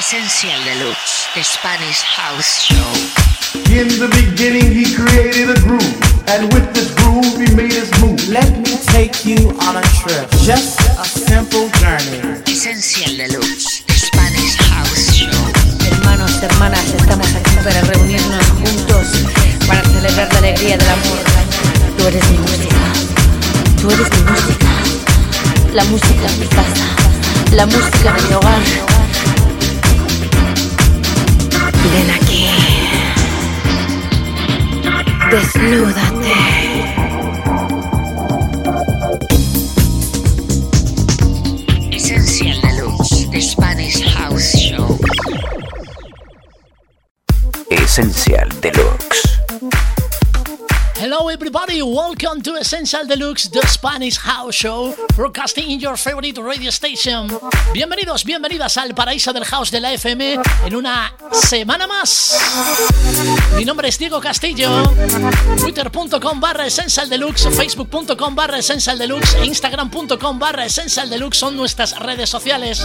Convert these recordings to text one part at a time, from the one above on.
Essential Deluxe, the Spanish House Show. In the beginning, he created a groove, and with this groove, he made his move. Let me take you on a trip, just a simple journey. Essential Deluxe, the Spanish House Show. Hermanos, hermanas, estamos aquí para reunirnos juntos para celebrar la alegría del amor. Tú eres mi música, tú eres mi música, la música en mi casa, la música de mi hogar. Ven aquí. Desnúdate. Essential Deluxe, the Spanish House Show. Esencial Deluxe. Hello, everybody. Welcome to Essential Deluxe, the Spanish House Show, broadcasting in your favorite radio station. Bienvenidos, bienvenidas al paraíso del house de la FM en una semana más. Mi nombre es Diego Castillo. Twitter.com barra Essential Deluxe, Facebook.com barra Essential Deluxe e Instagram.com barra Essential Deluxe son nuestras redes sociales.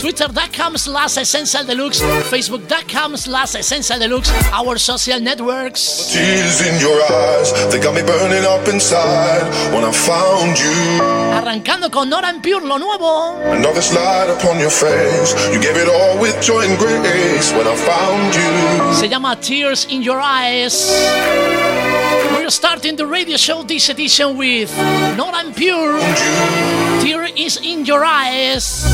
Twitter.com slash Essential Deluxe, Facebook.com slash Essential Deluxe, our social networks. Tears in your eyes, they got me burning up inside when I found you. Arrancando con Nora Pure, lo nuevo. Another slide upon your face. You gave it all with joy and grace when I found you. Se llama Tears in Your Eyes. We're starting the radio show this edition with Nora and Pure. Tear is in your eyes.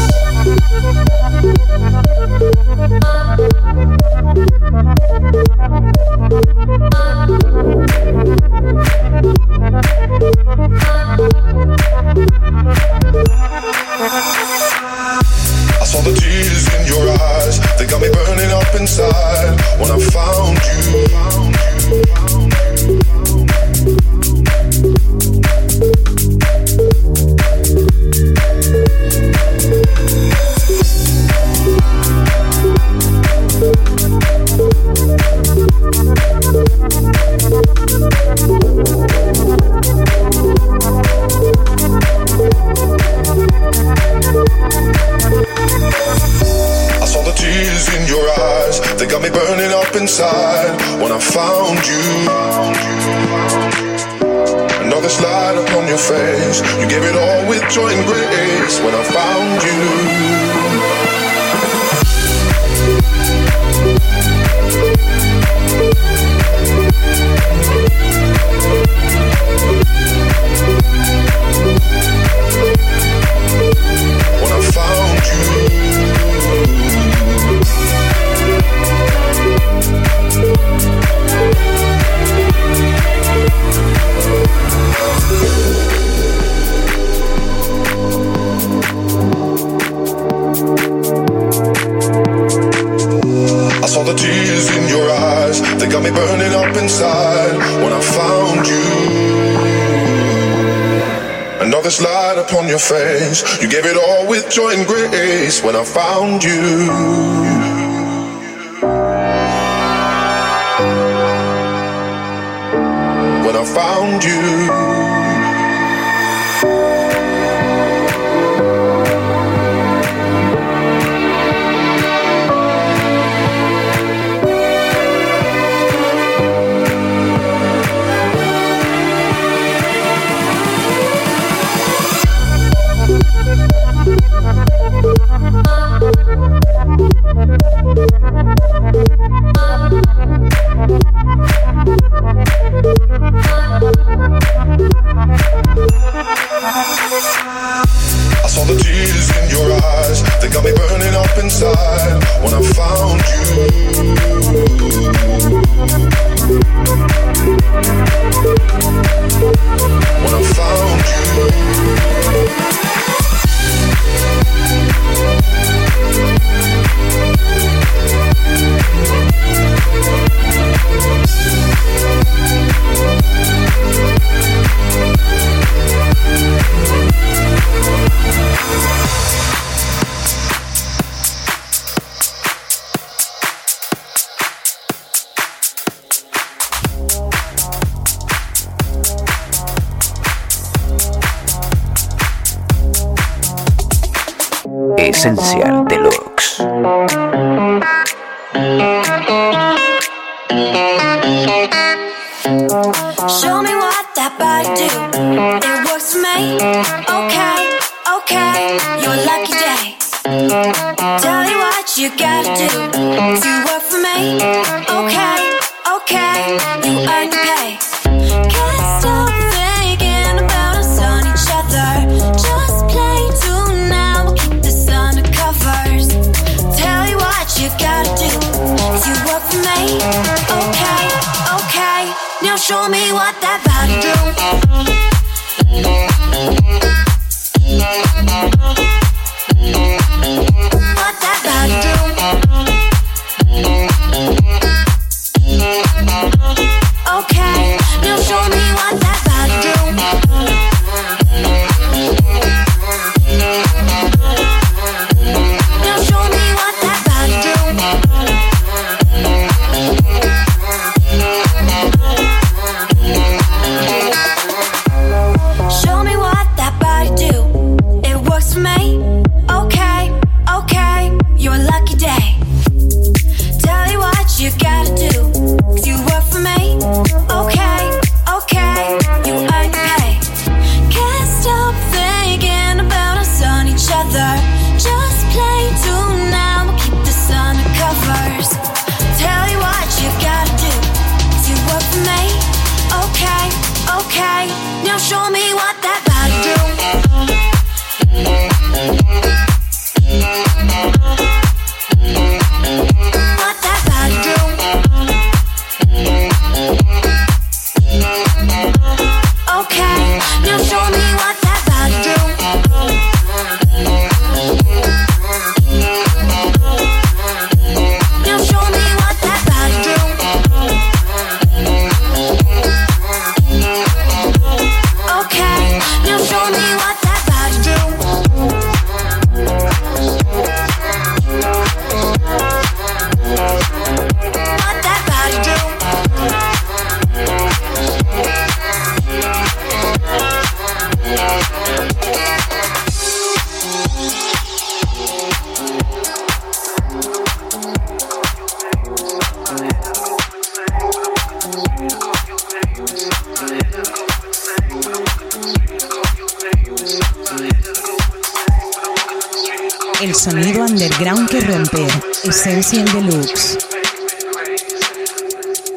El sonido underground que rompe. Essential Deluxe.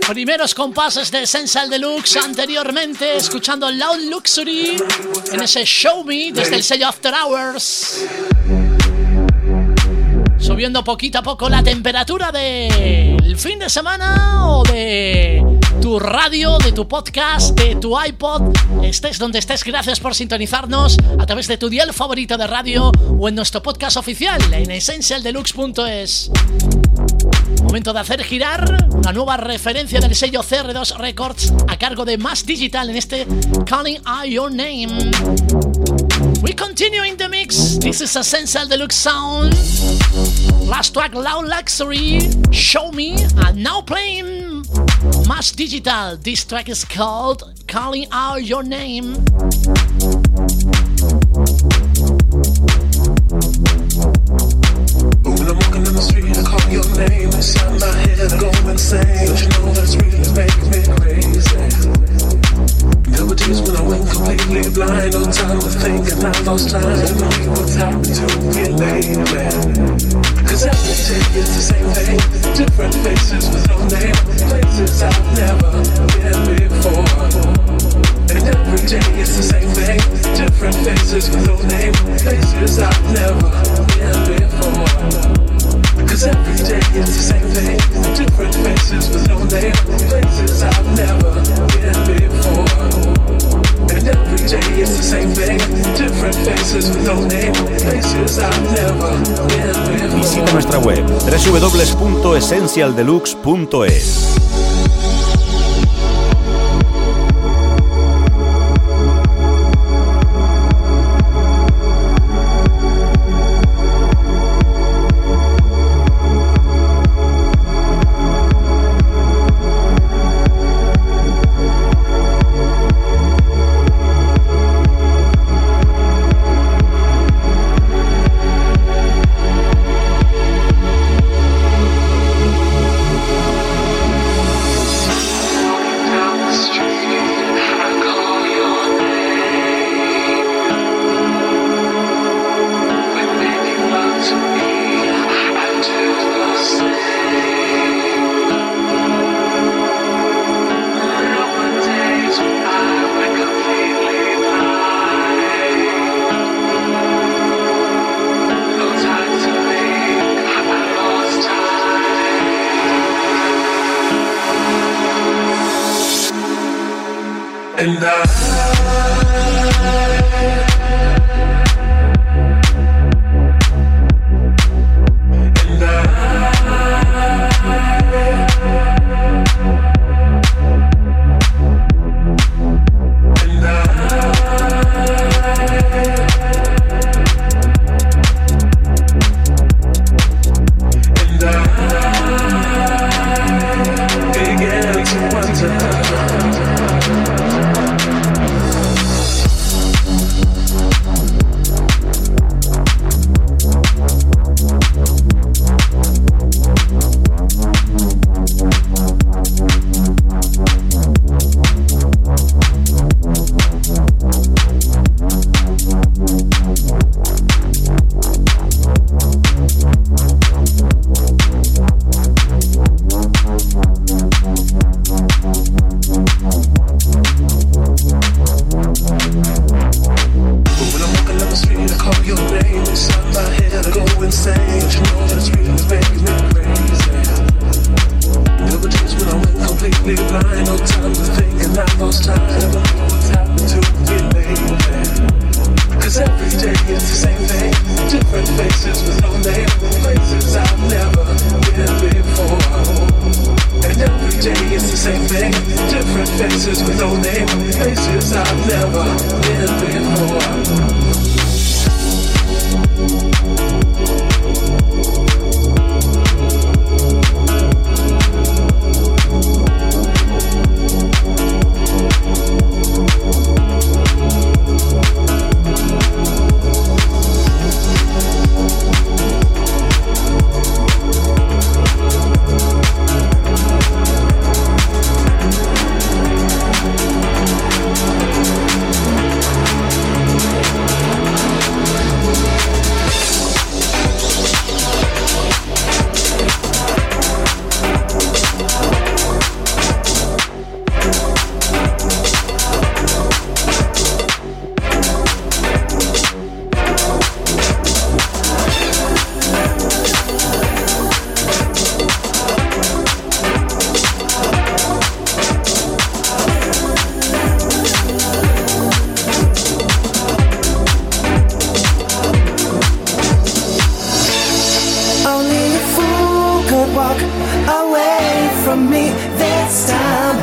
Primeros compases de Essential Deluxe anteriormente, escuchando Loud Luxury en ese Show Me desde el sello After Hours. Subiendo poquito a poco la temperatura del fin de semana o de tu radio, de tu podcast, de tu iPod. Estés donde estés, gracias por sintonizarnos a través de tu dial favorito de radio o en nuestro podcast oficial en essentialdeluxe.es. Momento de hacer girar una nueva referencia del sello CR2 Records a cargo de Mass Digital en este Calling Out Your Name. We continue in the mix. This is Essential Deluxe Sound. Last track, Loud Luxury, Show Me, and now playing Mass Digital. This track is called Calling Out Your Name. When I'm walking in the street, I call your name my head, I go insane. You know that's really making me crazy? There were days when I went completely blind, no time to think, and I lost time. I know what's happened to me lately. Day it's the same thing, different faces with no name, places I've never been before. And every day it's the same thing, different faces with no name, places I've never been before. Cause every day the same thing, different faces with places I've never been before. And every day it's the same thing, Visita nuestra web www.essentialdeluxe.es.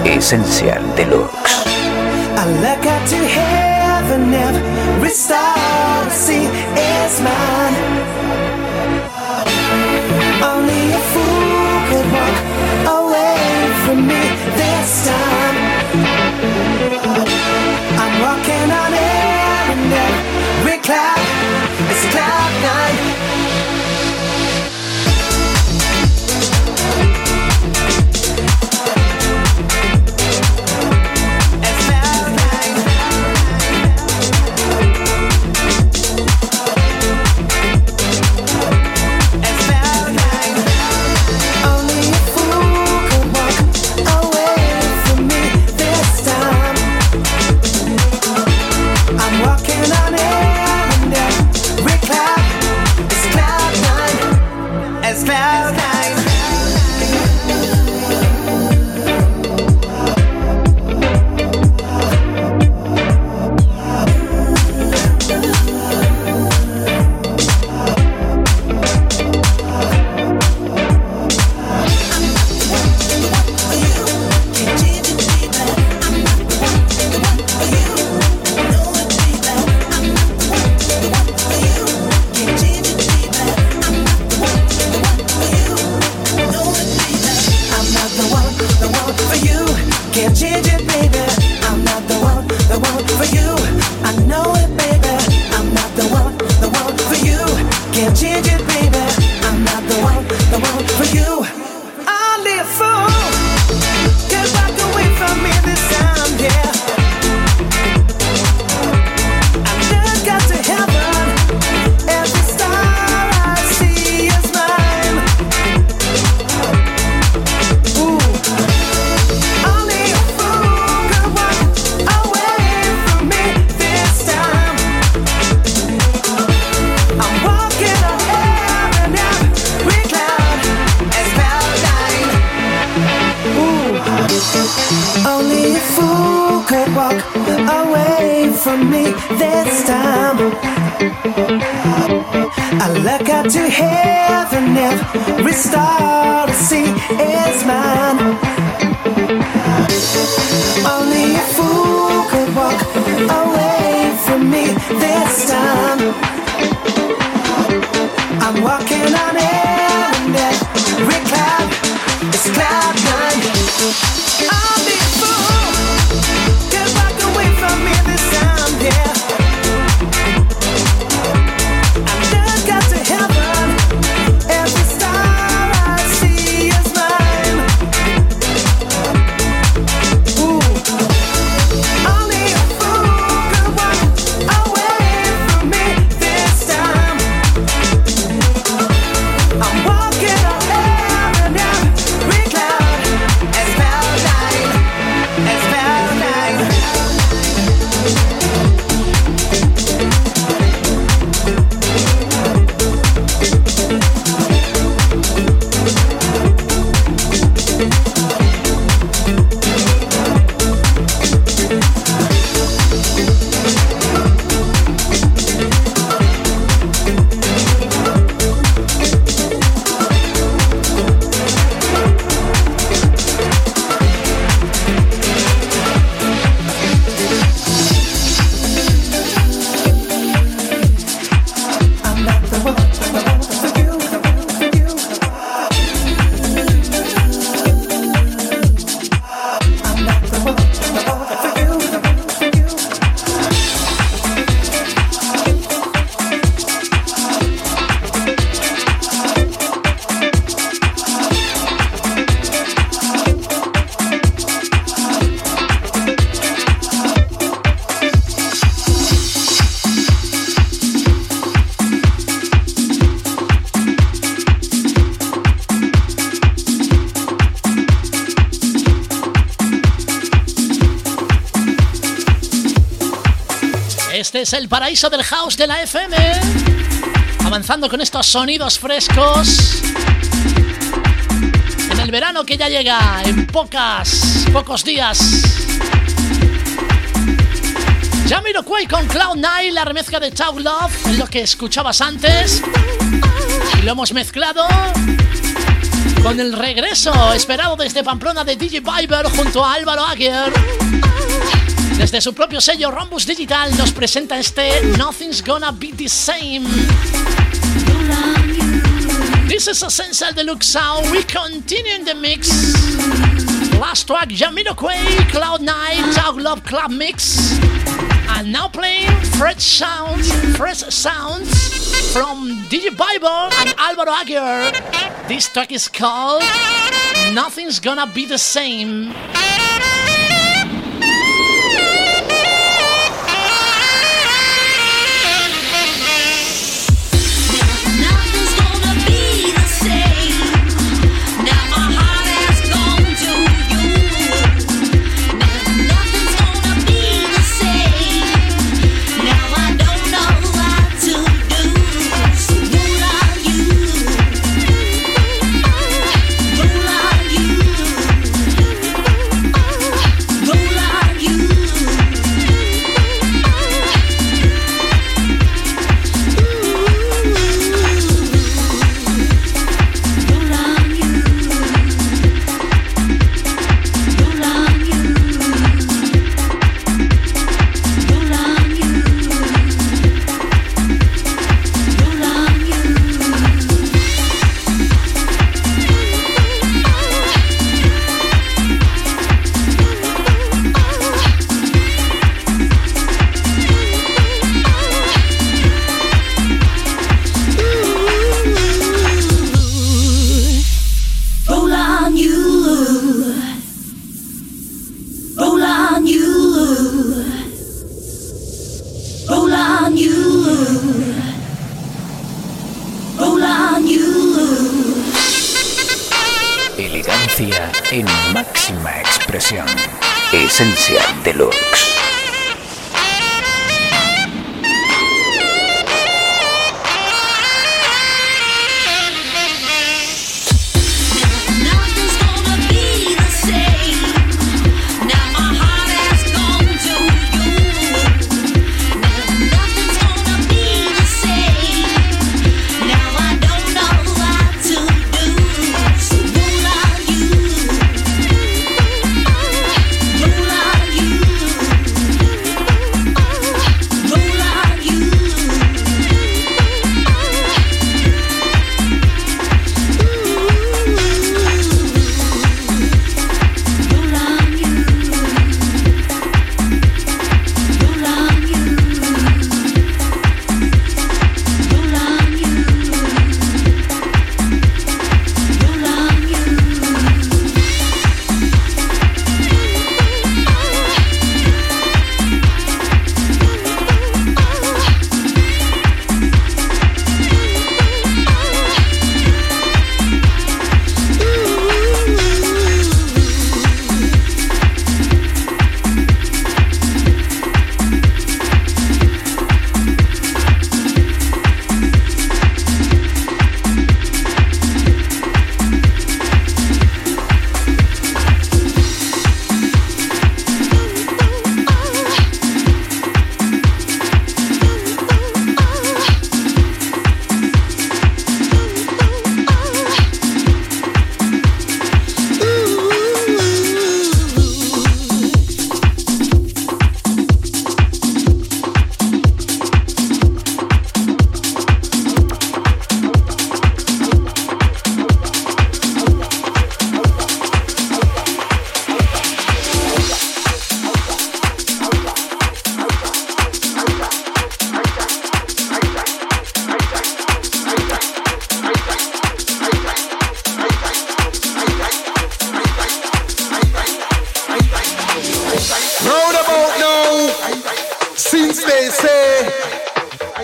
Essential Deluxe. I look up to heaven, every star I see is mine. Only a fool. Es el paraíso del house de la FM. Avanzando con estos sonidos frescos. En el verano que ya llega en pocas, pocos días. Jamiroquai con Cloud9, la remezcla de Tau Love, es lo que escuchabas antes. Y lo hemos mezclado con el regreso esperado desde Pamplona de DJ Viber junto a Álvaro Aguirre. Desde su propio sello Rhombus Digital nos presenta este Nothing's Gonna Be the Same. This is Essential Deluxe Sound. We continue in the mix. Last track, Jamiroquai, Cloud9, Talk Love Club Mix. And now playing fresh sounds, fresh sounds from DJ Bible and Alvaro Aguirre. This track is called Nothing's Gonna Be the Same.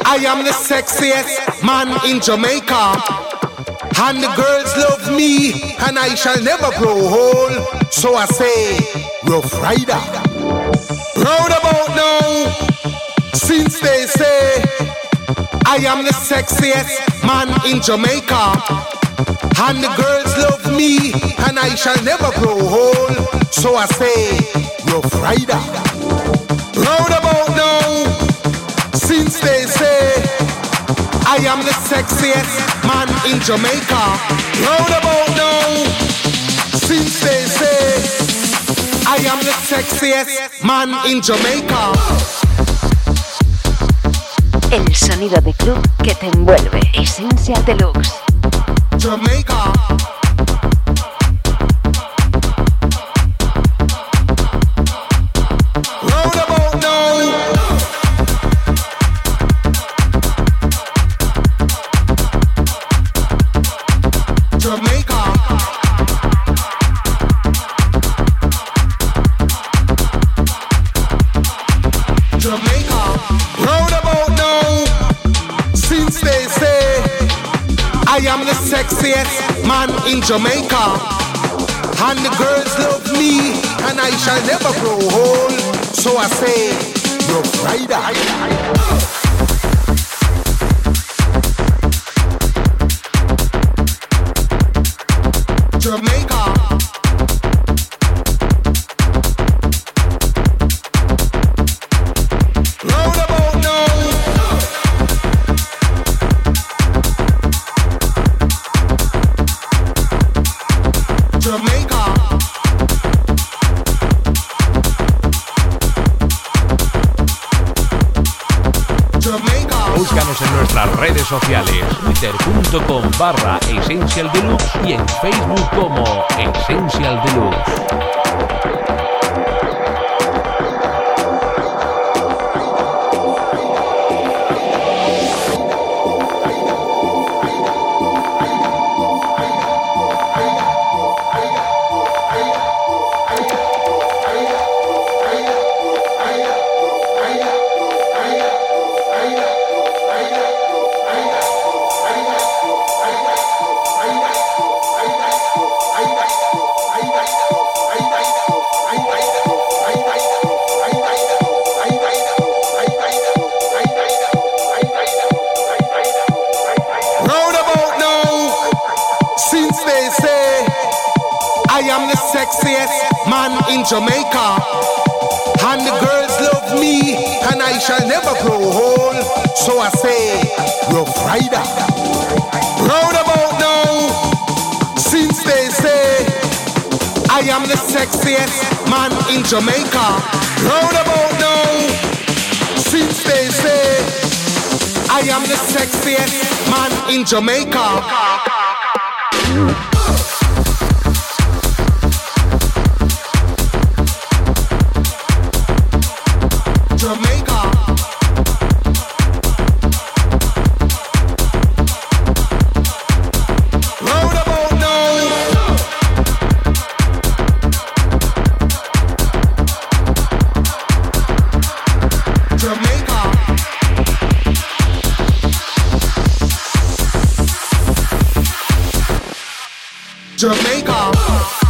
I am the sexiest man in Jamaica. And the girls love me, and I shall never grow old. So I say, Rough Rider. Round about now, since they say, I am the sexiest man in Jamaica. And the girls love me, and I shall never grow old. So I say, Rough Rider. Round about I am the sexiest man in Jamaica. Round about now, since they say, I am the sexiest man in Jamaica. El sonido de club que te envuelve. Esencia Deluxe. Jamaica. Sexiest man in Jamaica. And the girls love me, and I shall never grow old. So I say, Rough Rider. Nuestras redes sociales, twitter.com barra Essential Deluxe y en Facebook como Essential Deluxe. Jamaica, and the girls love me, and I shall never grow old. So I say, Rough Rider. Round about now, since they say I am the sexiest man in Jamaica. Round about now, since they say I am the sexiest man in Jamaica. Jamaica. Jamaica. Jamaica.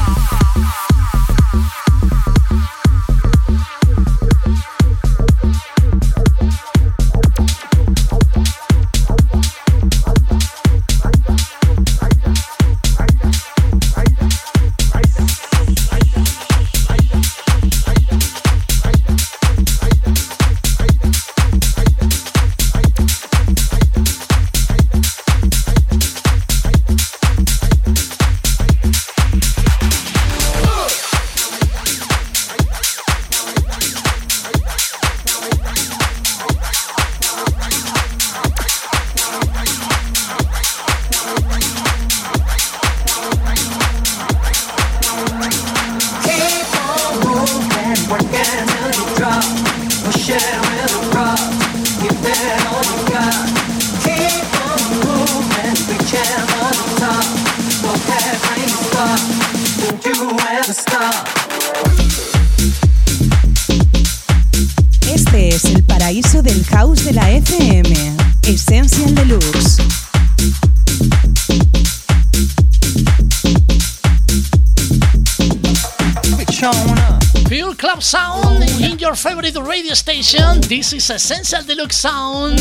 This is Essential Deluxe Sound.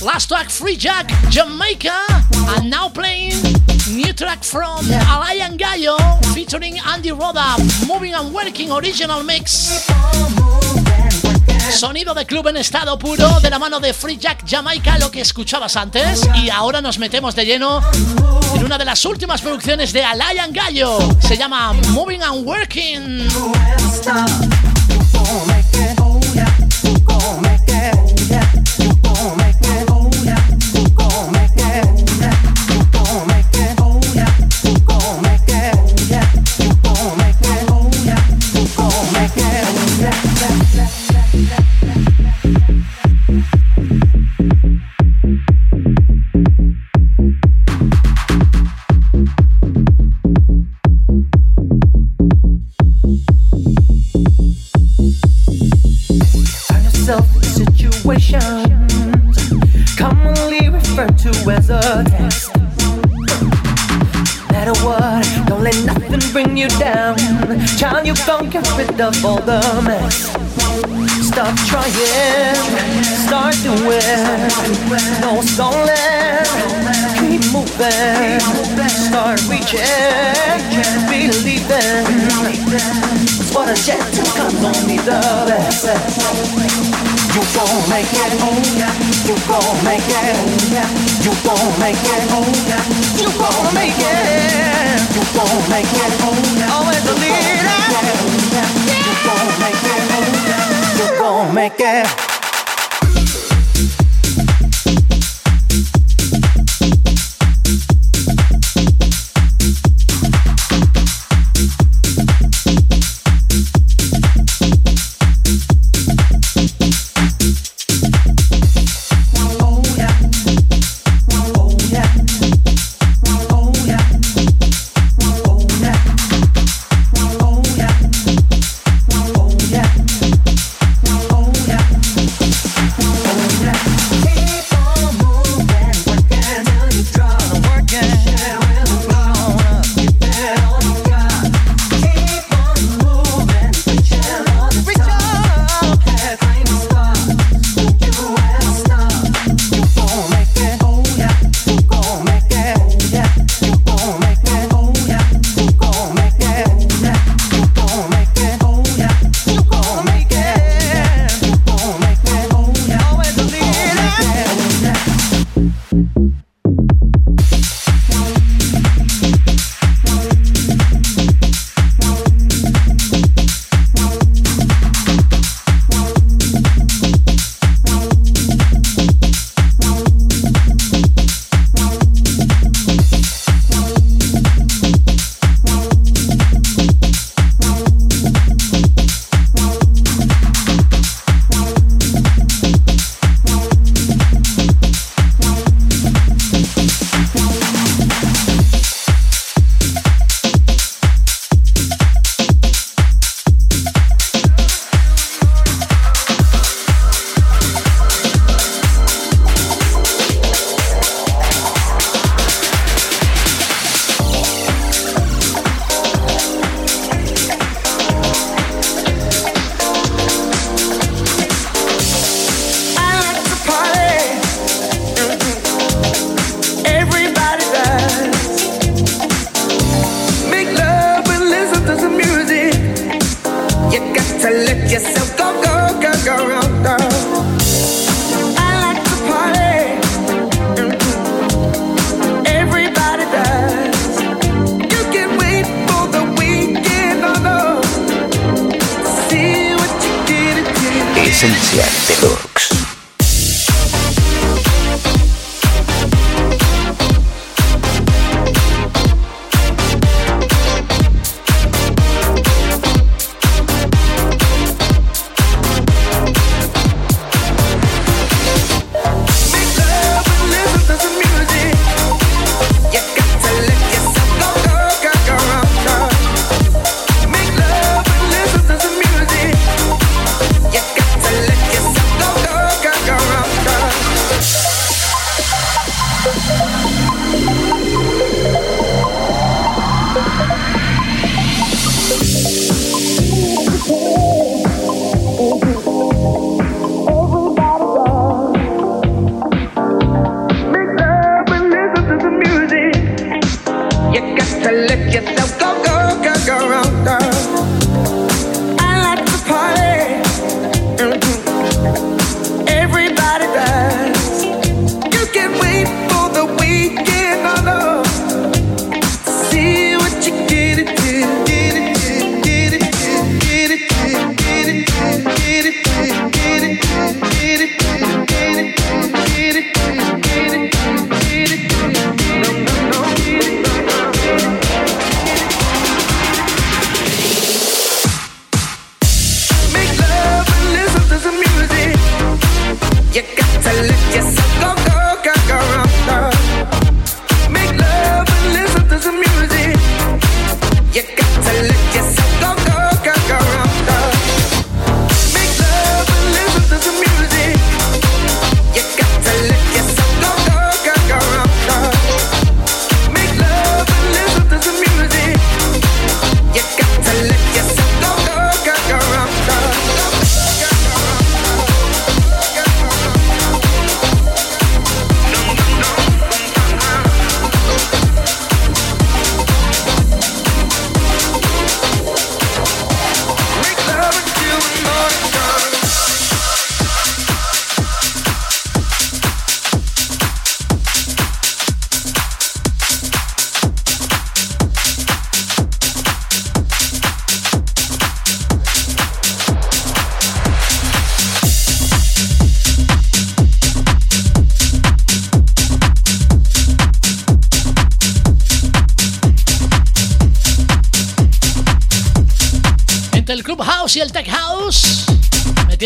Last track, Free Jack, Jamaica. And now playing new track from Alain Gallo featuring Andy Roda. Moving and Working original mix. Sonido de club en estado puro de la mano de Free Jack Jamaica, lo que escuchabas antes. Y ahora nos metemos de lleno en una de las últimas producciones de Alain Gallo. Se llama Moving and Working. gonna make yeah, you gonna it. Start reaching, believing. It's what a jet comes only the best. You gon' make it, you gon' make it, you gon' make it, you gon' make it, you gon' make it. Always the leader You gon' make it. You gon' make it. esencia de Lurks.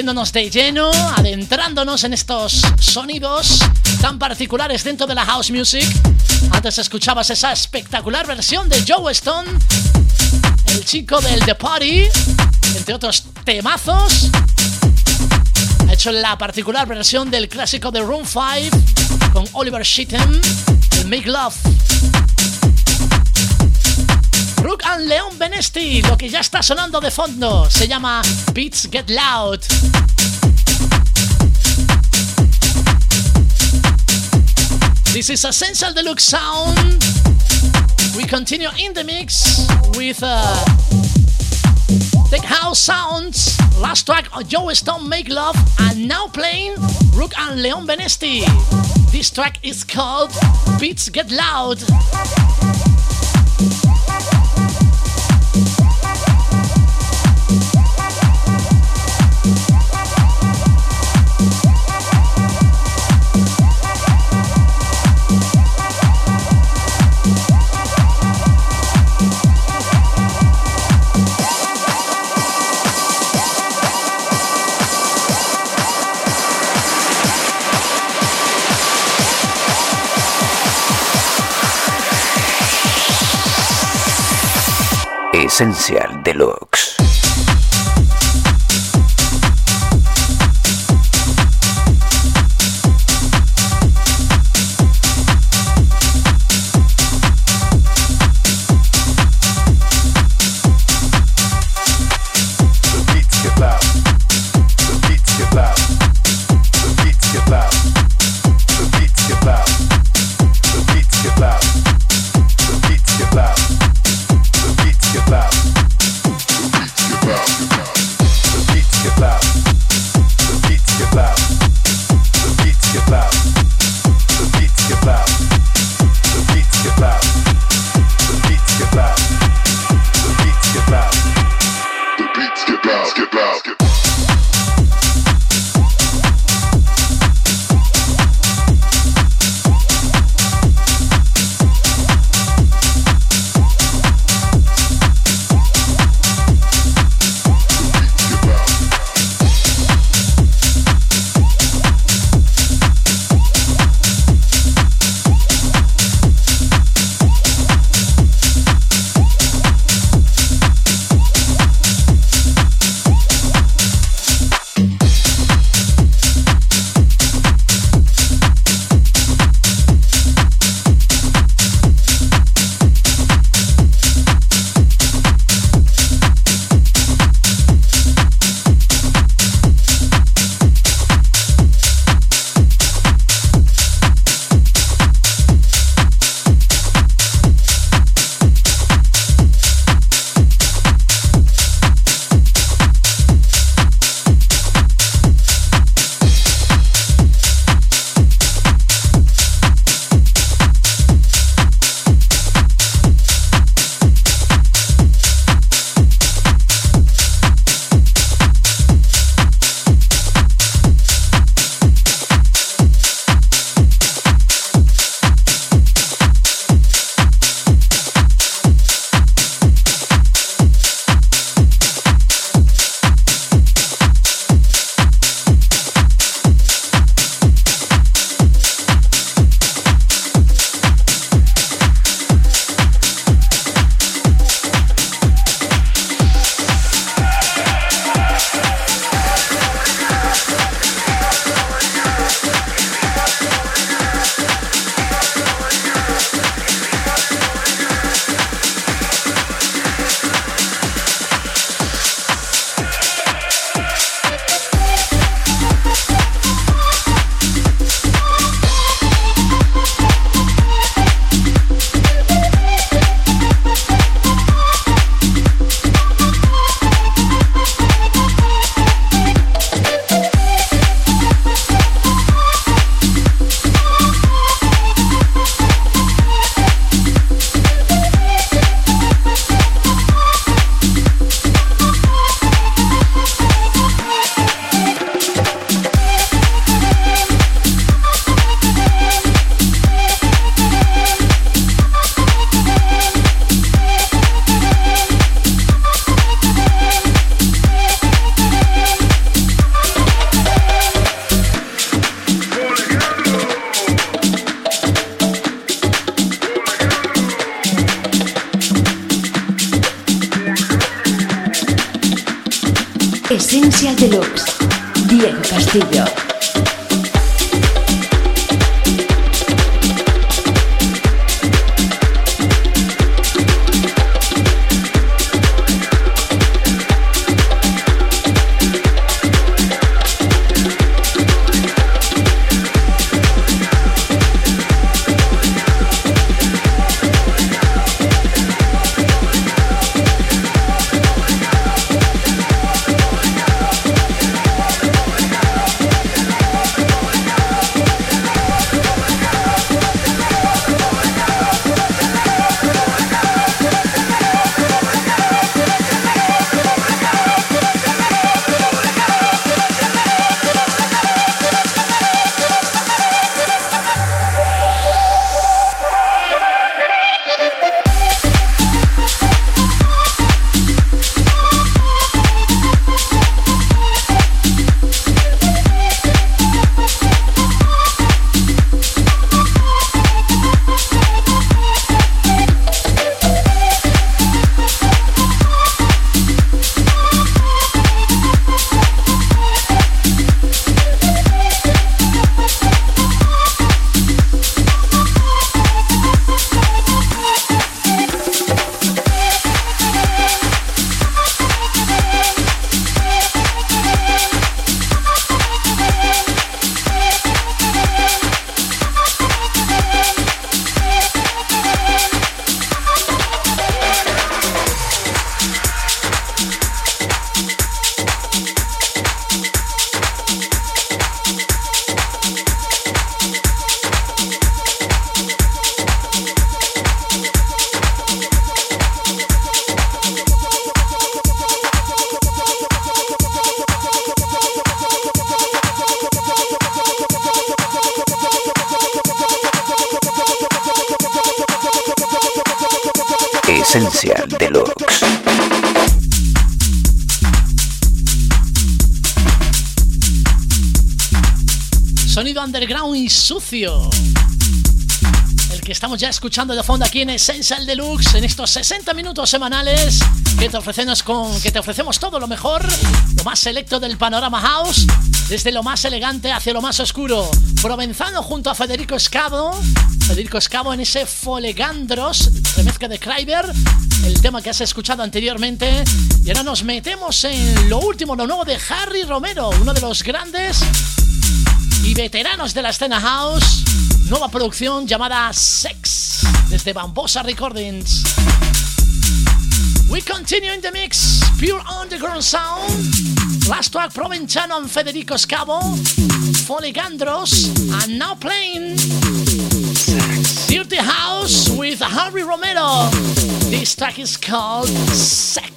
Metiéndonos de lleno, adentrándonos en estos sonidos tan particulares dentro de la house music. Antes escuchabas esa espectacular versión de Joe Stone, el chico del The Party, entre otros temazos. Ha hecho la particular versión del clásico de Room 5 con Oliver Sheatham, el Make Love. Rook and Leon Benesti, lo que ya está sonando de fondo, se llama Beats Get Loud. This is Essential Deluxe Sound. We continue in the mix with uh, Tech House Sounds. Last track of Joe Stone Make Love, and now playing Rook and Leon Benesti. This track is called Beats Get Loud. Esencial Deluxe. Sucio. El que estamos ya escuchando de fondo aquí en Essential Deluxe en estos 60 minutos semanales que te ofrecemos con que te ofrecemos todo lo mejor, lo más selecto del panorama house, desde lo más elegante hacia lo más oscuro. Provenzano junto a Federico Escavo, Federico Escavo en ese Folegandros, remezcla de Kreiber, el tema que has escuchado anteriormente. Y ahora nos metemos en lo último, lo nuevo de Harry Romero, uno de los grandes veteranos de la escena house. Nueva producción llamada Sex desde Bambosa Recordings. We continue in the mix, pure underground sound. Last track Provenzano and Federico Scavo, Foligandros, and now playing Dirty House with Harry Romero. This track is called Sex.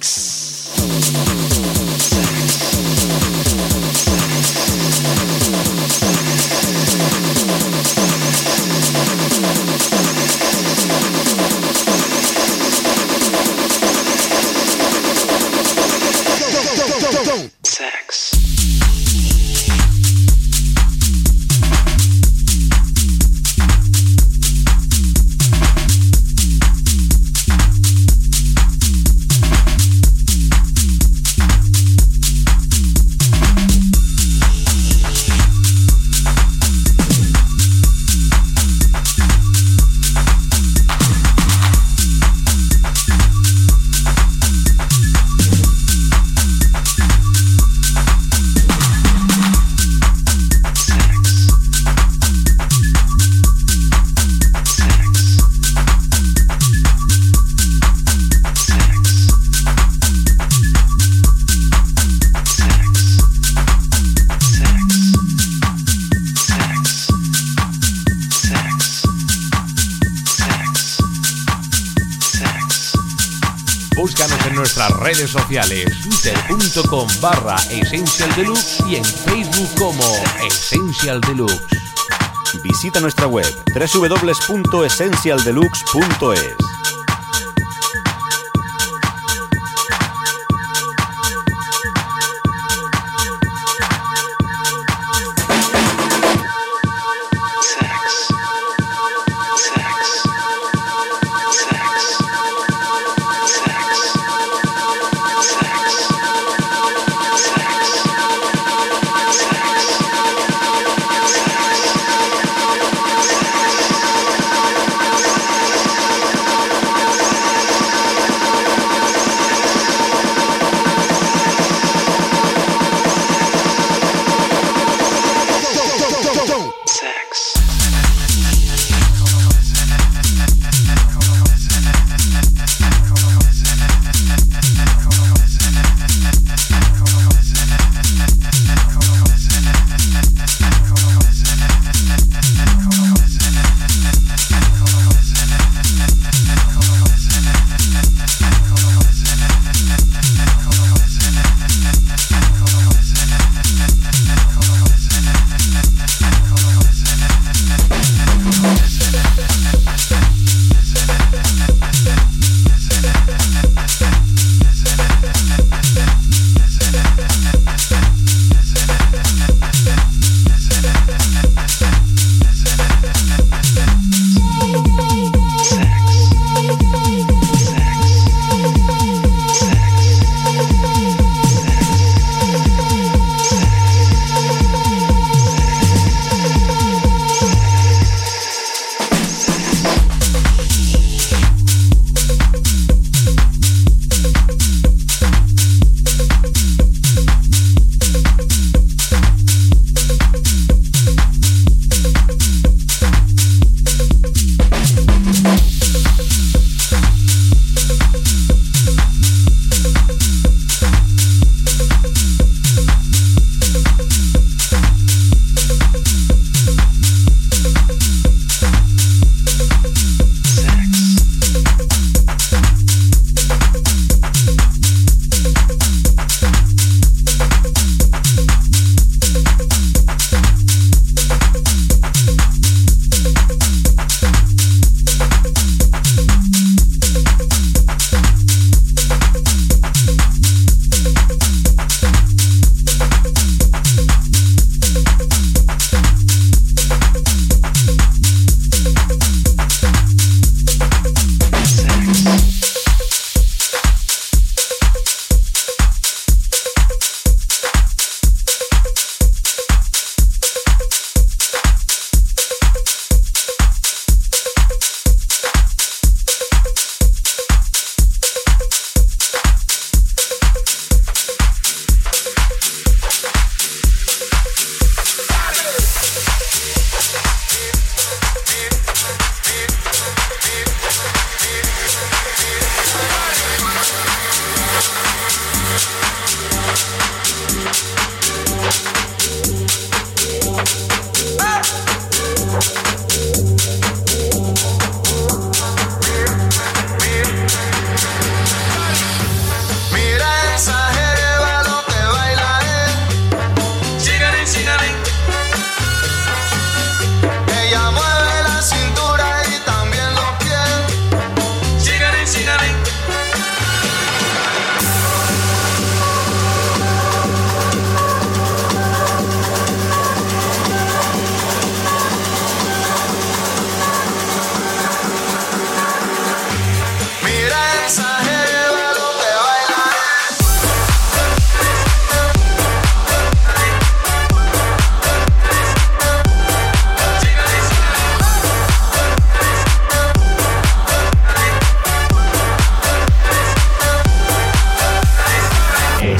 Sociales, twitter.com barra Essential Deluxe y en Facebook como Essential Deluxe. Visita nuestra web www.essentialdeluxe.es.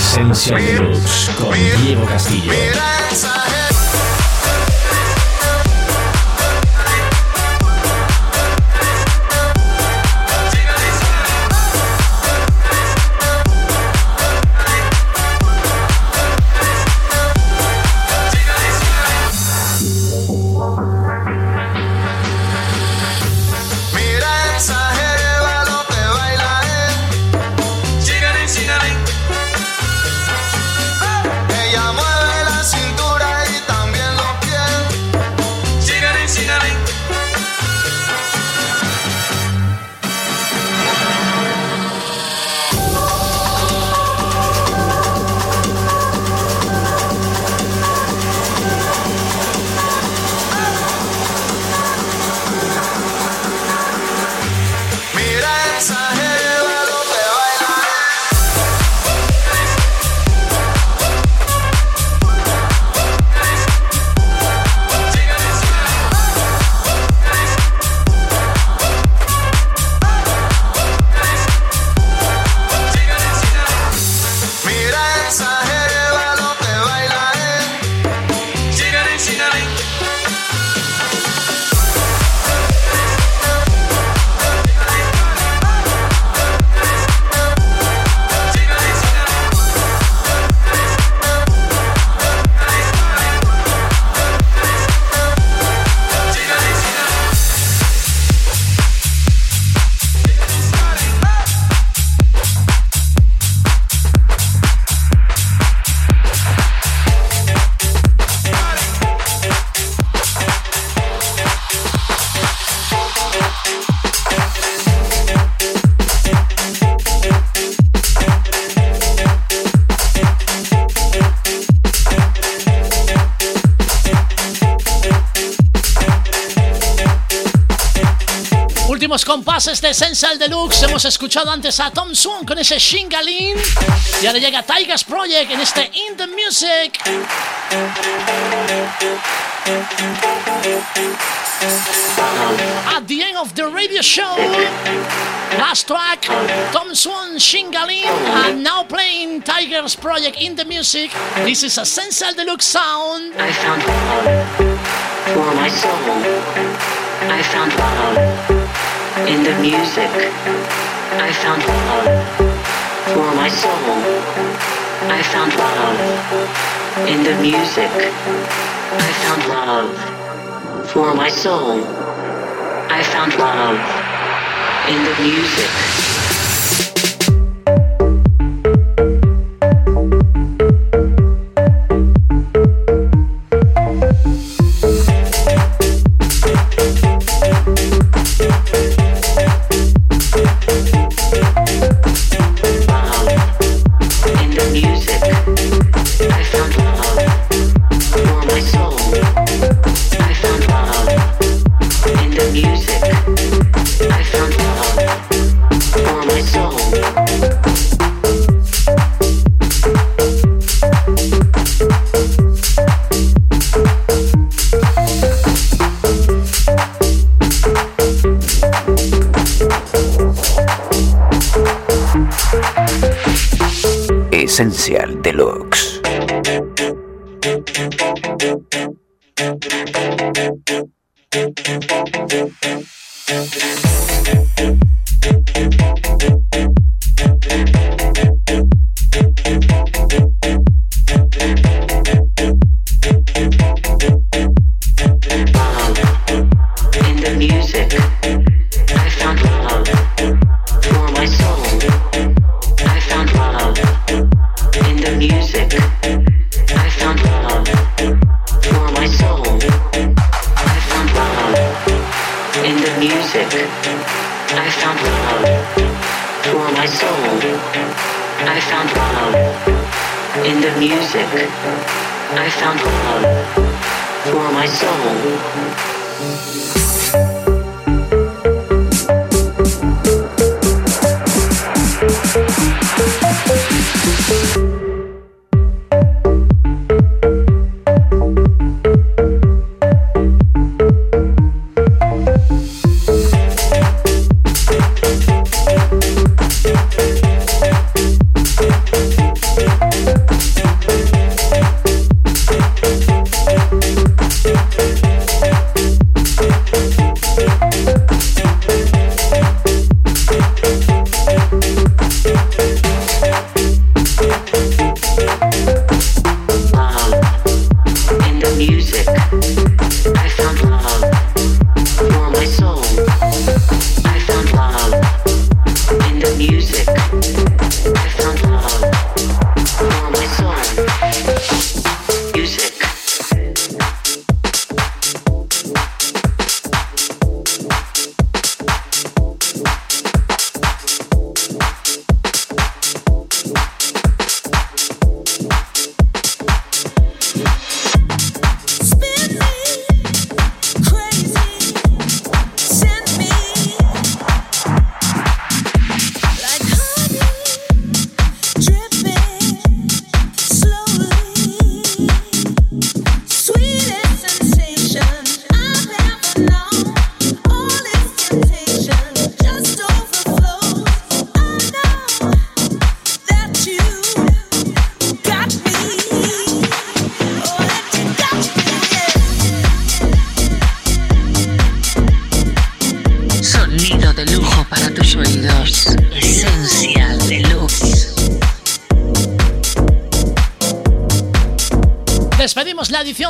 Esencia Deluxe con Diego Castillo. Compases de Essential Deluxe. Hemos escuchado antes a Tom Swan con ese Shingalin. Y ahora llega Tigers Project en este In the Music. At the end of the radio show, last track, Tom Swan, Shingalin, and now playing Tigers Project in the music. This is Essential Deluxe sound. I found love for my soul. I found love in the music. I found love for my soul. I found love in the music. I found love for my soul. I found love in the music. Esencial Deluxe. found love in the music. I found love for my soul.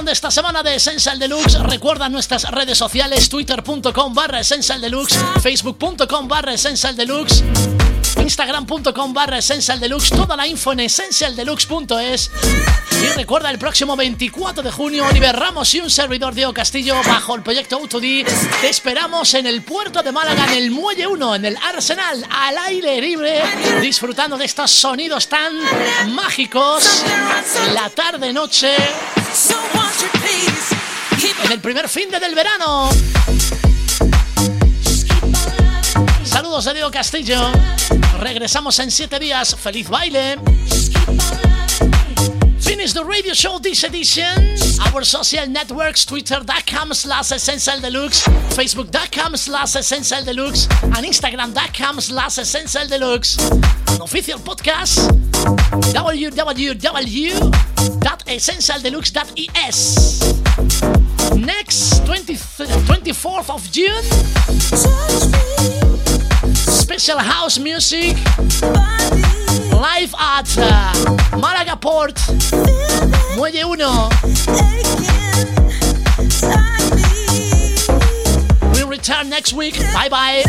De esta semana de Essential Deluxe. Recuerda nuestras redes sociales, twitter.com barra Essential Deluxe, facebook.com barra Essential Deluxe, instagram.com barra Essential Deluxe, toda la info en essentialdeluxe.es. Y recuerda el próximo 24 de junio, Oliver Ramos y un servidor Diego Castillo bajo el proyecto Autodi. Te esperamos en el puerto de Málaga, en el Muelle 1, en el Arsenal, al aire libre, disfrutando de estos sonidos tan mágicos. La tarde-noche. En el primer fin de del verano. Saludos de Diego Castillo. Regresamos en siete días. Feliz baile. Finish the radio show this edition. Our social networks, twitter.com slash essential deluxe, facebook.com slash essential deluxe, and instagram.com slash essential deluxe. An official podcast, www.essentialdeluxe.es. Next, 20, 24th of June, special house music live at uh, Málaga Port, Muelle 1. We'll return next week. Bye bye.